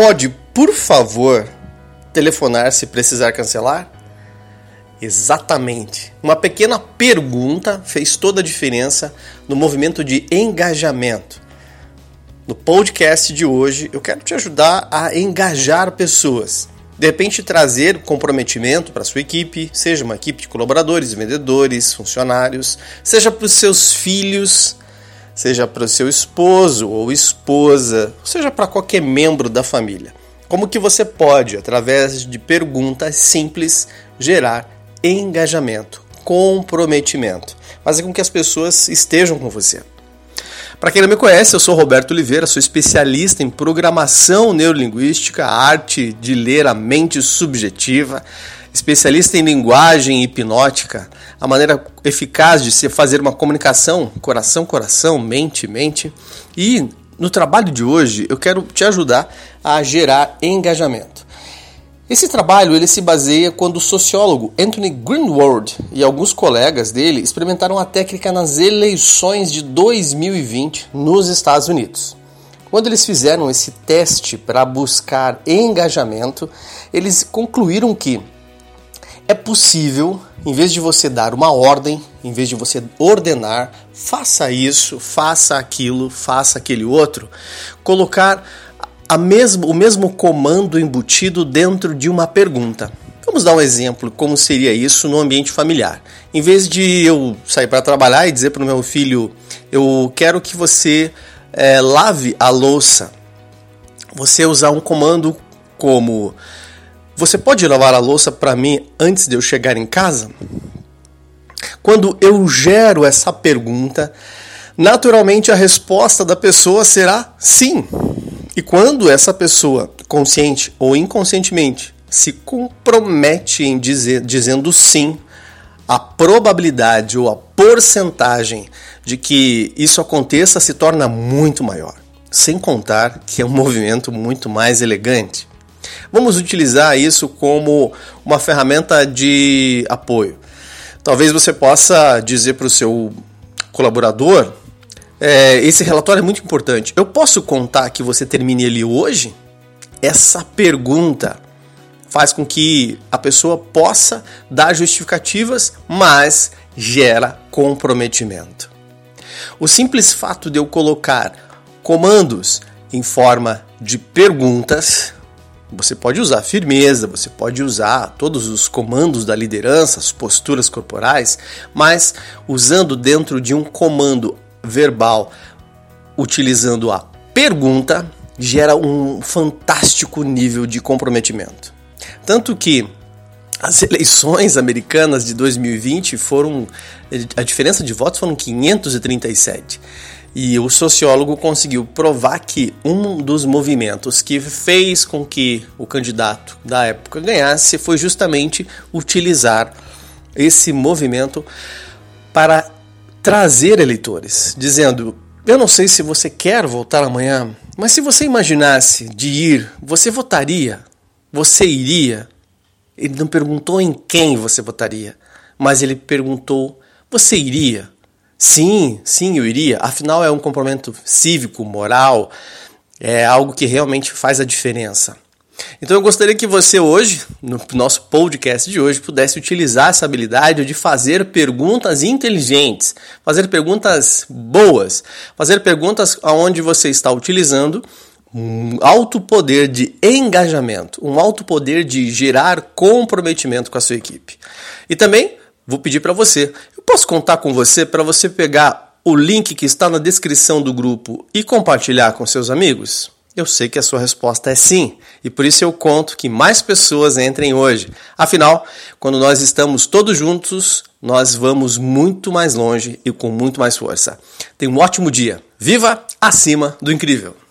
pode, por favor, telefonar se precisar cancelar? Exatamente. Uma pequena pergunta fez toda a diferença no movimento de engajamento. No podcast de hoje, eu quero te ajudar a engajar pessoas. De repente, trazer comprometimento para sua equipe, seja uma equipe de colaboradores, vendedores, funcionários, seja para os seus filhos, seja para o seu esposo ou esposa, seja para qualquer membro da família. Como que você pode, através de perguntas simples, gerar engajamento, comprometimento, fazer com que as pessoas estejam com você. Para quem não me conhece, eu sou Roberto Oliveira, sou especialista em programação neurolinguística, arte de ler a mente subjetiva, especialista em linguagem hipnótica, a maneira eficaz de se fazer uma comunicação coração-coração, mente-mente. E no trabalho de hoje eu quero te ajudar a gerar engajamento. Esse trabalho ele se baseia quando o sociólogo Anthony Greenwald e alguns colegas dele experimentaram a técnica nas eleições de 2020 nos Estados Unidos. Quando eles fizeram esse teste para buscar engajamento, eles concluíram que é possível, em vez de você dar uma ordem, em vez de você ordenar, faça isso, faça aquilo, faça aquele outro, colocar a mesmo, o mesmo comando embutido dentro de uma pergunta. Vamos dar um exemplo como seria isso no ambiente familiar. Em vez de eu sair para trabalhar e dizer para o meu filho, eu quero que você é, lave a louça, você usar um comando como você pode lavar a louça para mim antes de eu chegar em casa? Quando eu gero essa pergunta, naturalmente a resposta da pessoa será sim. E quando essa pessoa, consciente ou inconscientemente, se compromete em dizer, dizendo sim, a probabilidade ou a porcentagem de que isso aconteça se torna muito maior. Sem contar que é um movimento muito mais elegante. Vamos utilizar isso como uma ferramenta de apoio. Talvez você possa dizer para o seu colaborador é, esse relatório é muito importante. Eu posso contar que você termine ele hoje? Essa pergunta faz com que a pessoa possa dar justificativas, mas gera comprometimento. O simples fato de eu colocar comandos em forma de perguntas, você pode usar firmeza, você pode usar todos os comandos da liderança, as posturas corporais, mas usando dentro de um comando verbal utilizando a pergunta gera um fantástico nível de comprometimento. Tanto que as eleições americanas de 2020 foram. A diferença de votos foram 537. E o sociólogo conseguiu provar que um dos movimentos que fez com que o candidato da época ganhasse foi justamente utilizar esse movimento para trazer eleitores, dizendo: Eu não sei se você quer voltar amanhã, mas se você imaginasse de ir, você votaria? Você iria? Ele não perguntou em quem você votaria, mas ele perguntou: Você iria? Sim, sim, eu iria. Afinal, é um comprometimento cívico, moral, é algo que realmente faz a diferença. Então eu gostaria que você hoje, no nosso podcast de hoje, pudesse utilizar essa habilidade de fazer perguntas inteligentes, fazer perguntas boas, fazer perguntas onde você está utilizando um alto poder de engajamento, um alto poder de gerar comprometimento com a sua equipe. E também vou pedir para você, eu posso contar com você para você pegar o link que está na descrição do grupo e compartilhar com seus amigos? Eu sei que a sua resposta é sim, e por isso eu conto que mais pessoas entrem hoje. Afinal, quando nós estamos todos juntos, nós vamos muito mais longe e com muito mais força. Tenha um ótimo dia. Viva acima do incrível!